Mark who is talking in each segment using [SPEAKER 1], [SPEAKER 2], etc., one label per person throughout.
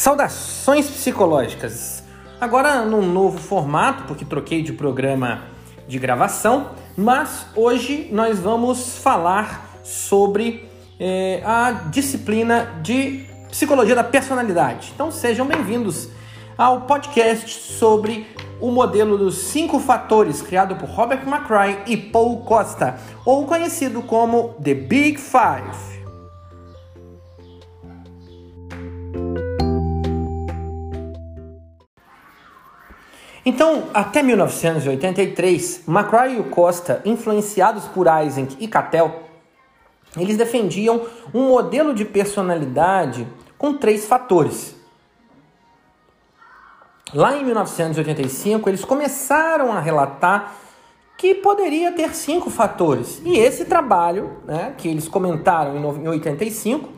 [SPEAKER 1] Saudações psicológicas! Agora num novo formato, porque troquei de programa de gravação, mas hoje nós vamos falar sobre eh, a disciplina de psicologia da personalidade. Então sejam bem-vindos ao podcast sobre o modelo dos cinco fatores criado por Robert McCray e Paul Costa, ou conhecido como The Big Five. Então, até 1983, McCray e Costa, influenciados por Eysenck e Cattell, eles defendiam um modelo de personalidade com três fatores. Lá em 1985, eles começaram a relatar que poderia ter cinco fatores. E esse trabalho, né, que eles comentaram em 85,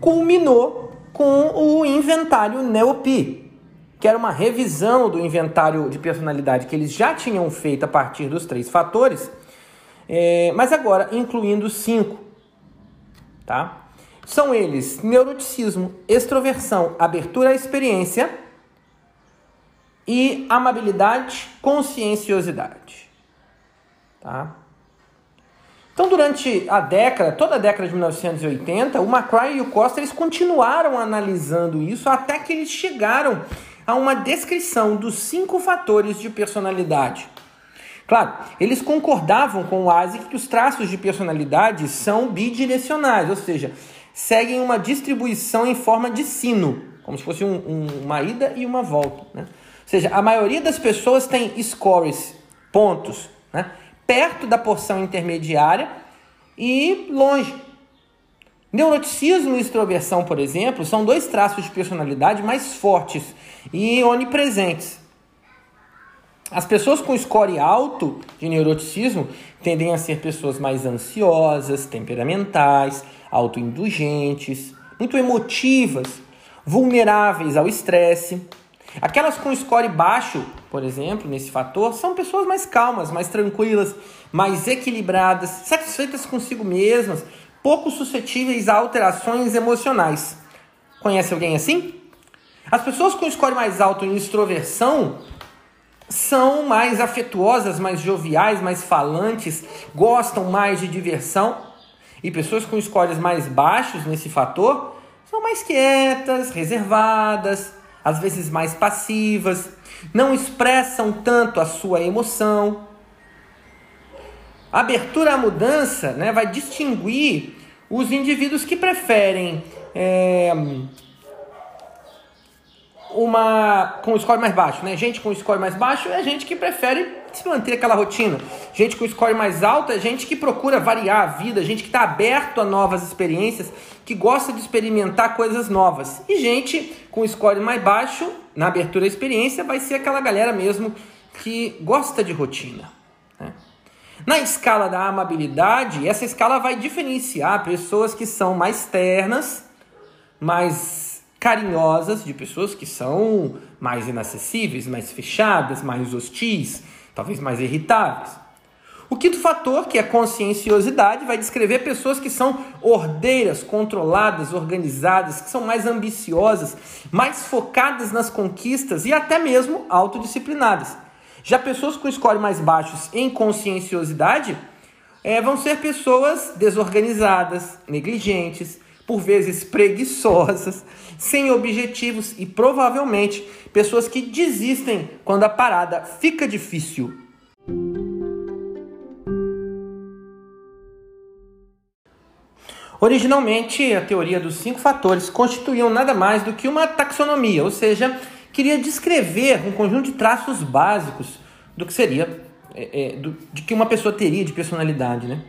[SPEAKER 1] culminou com o inventário NEOPI, que era uma revisão do inventário de personalidade que eles já tinham feito a partir dos três fatores, é, mas agora incluindo cinco. Tá? São eles neuroticismo, extroversão, abertura à experiência e amabilidade, conscienciosidade. Tá? Então, durante a década, toda a década de 1980, o McCray e o Costa eles continuaram analisando isso até que eles chegaram a uma descrição dos cinco fatores de personalidade. Claro, eles concordavam com o ASIC que os traços de personalidade são bidirecionais, ou seja, seguem uma distribuição em forma de sino, como se fosse um, um, uma ida e uma volta. Né? Ou seja, a maioria das pessoas tem scores, pontos, né? perto da porção intermediária e longe. Neuroticismo e extroversão, por exemplo, são dois traços de personalidade mais fortes e onipresentes. As pessoas com score alto de neuroticismo tendem a ser pessoas mais ansiosas, temperamentais, autoindulgentes, muito emotivas, vulneráveis ao estresse. Aquelas com score baixo, por exemplo, nesse fator, são pessoas mais calmas, mais tranquilas, mais equilibradas, satisfeitas consigo mesmas, pouco suscetíveis a alterações emocionais. Conhece alguém assim? As pessoas com score mais alto em extroversão são mais afetuosas, mais joviais, mais falantes, gostam mais de diversão. E pessoas com scores mais baixos nesse fator são mais quietas, reservadas, às vezes mais passivas, não expressam tanto a sua emoção. Abertura à mudança né, vai distinguir os indivíduos que preferem é, uma com score mais baixo, né? Gente com score mais baixo é gente que prefere se manter aquela rotina. Gente com score mais alto é gente que procura variar a vida, gente que está aberto a novas experiências, que gosta de experimentar coisas novas. E gente com score mais baixo, na abertura da experiência, vai ser aquela galera mesmo que gosta de rotina. Na escala da amabilidade, essa escala vai diferenciar pessoas que são mais ternas, mais carinhosas de pessoas que são mais inacessíveis, mais fechadas, mais hostis, talvez mais irritáveis. O quinto fator, que é conscienciosidade, vai descrever pessoas que são ordeiras, controladas, organizadas, que são mais ambiciosas, mais focadas nas conquistas e até mesmo autodisciplinadas. Já pessoas com score mais baixos em conscienciosidade é, vão ser pessoas desorganizadas, negligentes, por vezes preguiçosas, sem objetivos e provavelmente pessoas que desistem quando a parada fica difícil. Originalmente, a teoria dos cinco fatores constituíam nada mais do que uma taxonomia, ou seja, queria descrever um conjunto de traços básicos do que seria, é, é, do, de que uma pessoa teria de personalidade, né?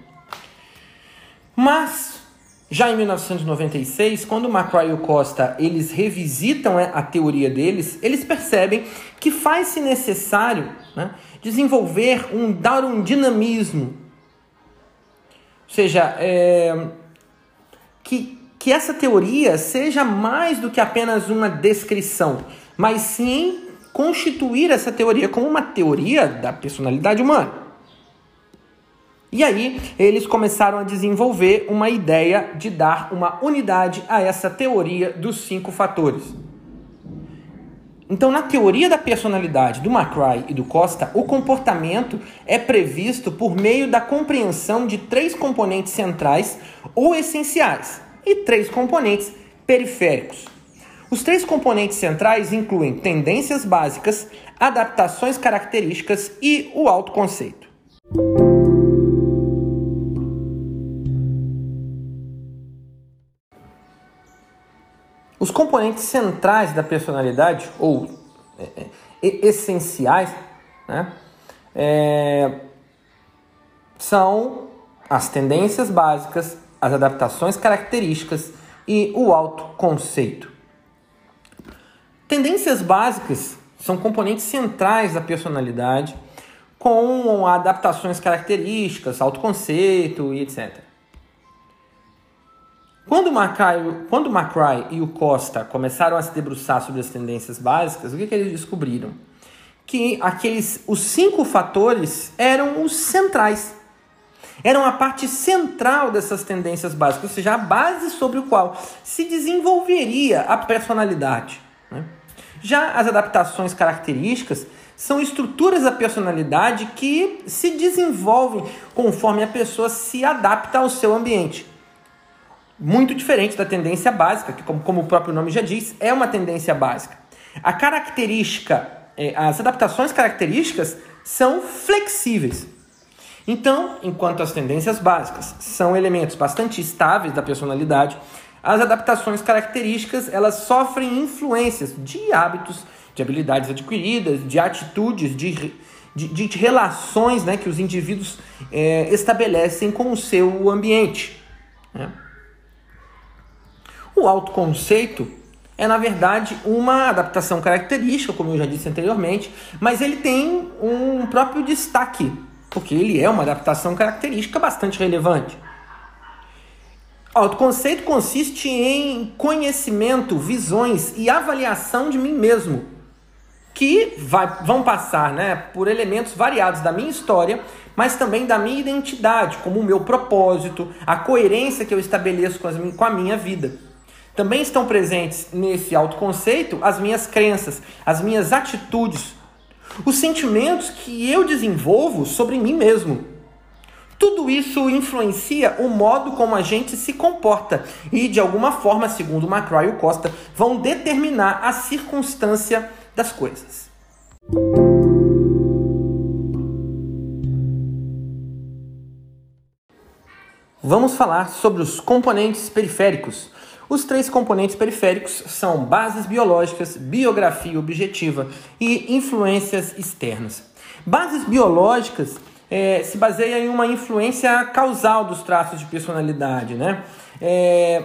[SPEAKER 1] Mas já em 1996, quando o McCray e o Costa eles revisitam né, a teoria deles, eles percebem que faz-se necessário né, desenvolver um dar um dinamismo, ou seja, é, que, que essa teoria seja mais do que apenas uma descrição, mas sim constituir essa teoria como uma teoria da personalidade humana. E aí eles começaram a desenvolver uma ideia de dar uma unidade a essa teoria dos cinco fatores. Então, na teoria da personalidade do McCry e do Costa, o comportamento é previsto por meio da compreensão de três componentes centrais ou essenciais e três componentes periféricos. Os três componentes centrais incluem tendências básicas, adaptações características e o autoconceito. Os componentes centrais da personalidade, ou é, é, essenciais, né, é, são as tendências básicas, as adaptações características e o autoconceito. Tendências básicas são componentes centrais da personalidade, com adaptações características, autoconceito e etc. Quando o quando McCry e o Costa começaram a se debruçar sobre as tendências básicas, o que, que eles descobriram? Que aqueles, os cinco fatores eram os centrais. Eram a parte central dessas tendências básicas, ou seja, a base sobre o qual se desenvolveria a personalidade. Já as adaptações características são estruturas da personalidade que se desenvolvem conforme a pessoa se adapta ao seu ambiente muito diferente da tendência básica, que, como, como o próprio nome já diz, é uma tendência básica. A característica, é, as adaptações características são flexíveis. Então, enquanto as tendências básicas são elementos bastante estáveis da personalidade, as adaptações características elas sofrem influências de hábitos, de habilidades adquiridas, de atitudes, de, de, de relações né, que os indivíduos é, estabelecem com o seu ambiente. Né? O autoconceito é, na verdade, uma adaptação característica, como eu já disse anteriormente, mas ele tem um próprio destaque, porque ele é uma adaptação característica bastante relevante. Autoconceito consiste em conhecimento, visões e avaliação de mim mesmo, que vai, vão passar né, por elementos variados da minha história, mas também da minha identidade, como o meu propósito, a coerência que eu estabeleço com, as, com a minha vida. Também estão presentes nesse autoconceito as minhas crenças, as minhas atitudes, os sentimentos que eu desenvolvo sobre mim mesmo. Tudo isso influencia o modo como a gente se comporta e, de alguma forma, segundo Macrae e Costa, vão determinar a circunstância das coisas. Vamos falar sobre os componentes periféricos, os três componentes periféricos são bases biológicas, biografia objetiva e influências externas. Bases biológicas é, se baseia em uma influência causal dos traços de personalidade, né? É,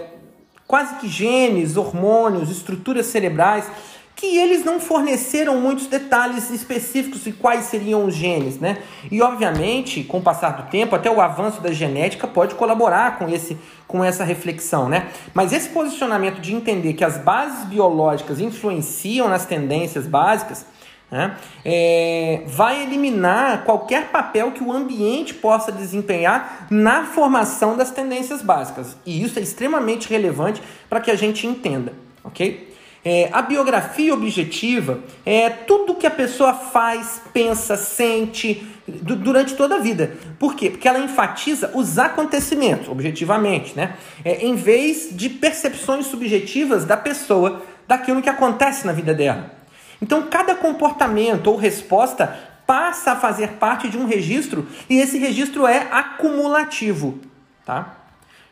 [SPEAKER 1] quase que genes, hormônios, estruturas cerebrais que eles não forneceram muitos detalhes específicos de quais seriam os genes, né? E obviamente, com o passar do tempo, até o avanço da genética pode colaborar com esse com essa reflexão, né? Mas esse posicionamento de entender que as bases biológicas influenciam nas tendências básicas, né? É, vai eliminar qualquer papel que o ambiente possa desempenhar na formação das tendências básicas. E isso é extremamente relevante para que a gente entenda, ok? É, a biografia objetiva é tudo que a pessoa faz, pensa, sente durante toda a vida. Por quê? Porque ela enfatiza os acontecimentos, objetivamente, né? É, em vez de percepções subjetivas da pessoa daquilo que acontece na vida dela. Então, cada comportamento ou resposta passa a fazer parte de um registro e esse registro é acumulativo, tá?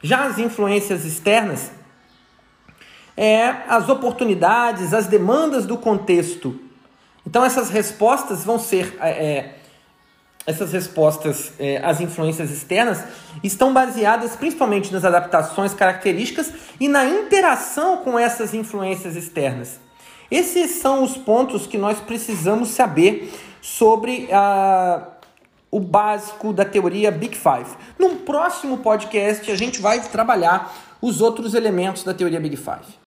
[SPEAKER 1] Já as influências externas é as oportunidades, as demandas do contexto. Então essas respostas vão ser é, é, essas respostas é, às influências externas estão baseadas principalmente nas adaptações características e na interação com essas influências externas. Esses são os pontos que nós precisamos saber sobre a, o básico da teoria Big Five. Num próximo podcast, a gente vai trabalhar os outros elementos da teoria Big Five.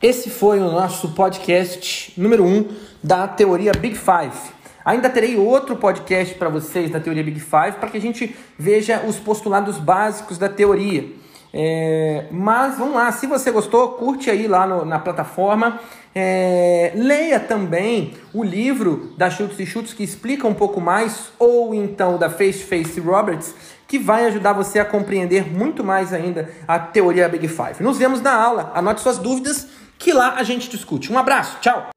[SPEAKER 1] Esse foi o nosso podcast número 1 um da teoria Big Five. Ainda terei outro podcast para vocês da teoria Big Five para que a gente veja os postulados básicos da teoria. É, mas vamos lá, se você gostou, curte aí lá no, na plataforma. É, leia também o livro da Schultz e Schultz que explica um pouco mais, ou então da Face Face Roberts, que vai ajudar você a compreender muito mais ainda a teoria Big Five. Nos vemos na aula, anote suas dúvidas, que lá a gente discute. Um abraço, tchau!